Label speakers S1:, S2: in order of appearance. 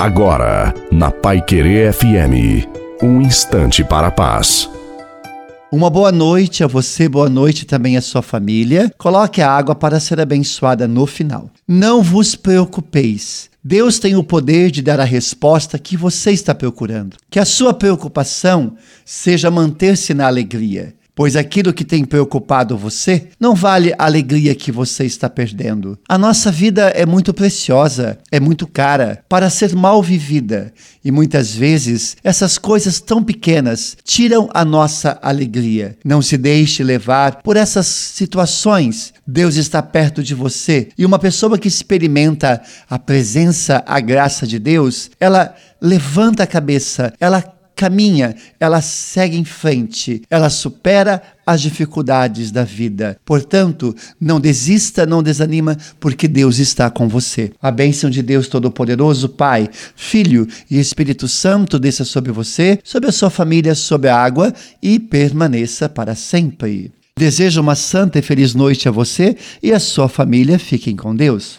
S1: Agora, na Pai Querer FM, um instante para a paz.
S2: Uma boa noite a você, boa noite também à sua família. Coloque a água para ser abençoada no final. Não vos preocupeis. Deus tem o poder de dar a resposta que você está procurando. Que a sua preocupação seja manter-se na alegria pois aquilo que tem preocupado você não vale a alegria que você está perdendo. A nossa vida é muito preciosa, é muito cara para ser mal vivida, e muitas vezes essas coisas tão pequenas tiram a nossa alegria. Não se deixe levar por essas situações. Deus está perto de você, e uma pessoa que experimenta a presença, a graça de Deus, ela levanta a cabeça, ela caminha, ela segue em frente, ela supera as dificuldades da vida. Portanto, não desista, não desanima, porque Deus está com você. A bênção de Deus Todo-Poderoso, Pai, Filho e Espírito Santo desça sobre você, sobre a sua família, sobre a água e permaneça para sempre. Desejo uma santa e feliz noite a você e a sua família. Fiquem com Deus.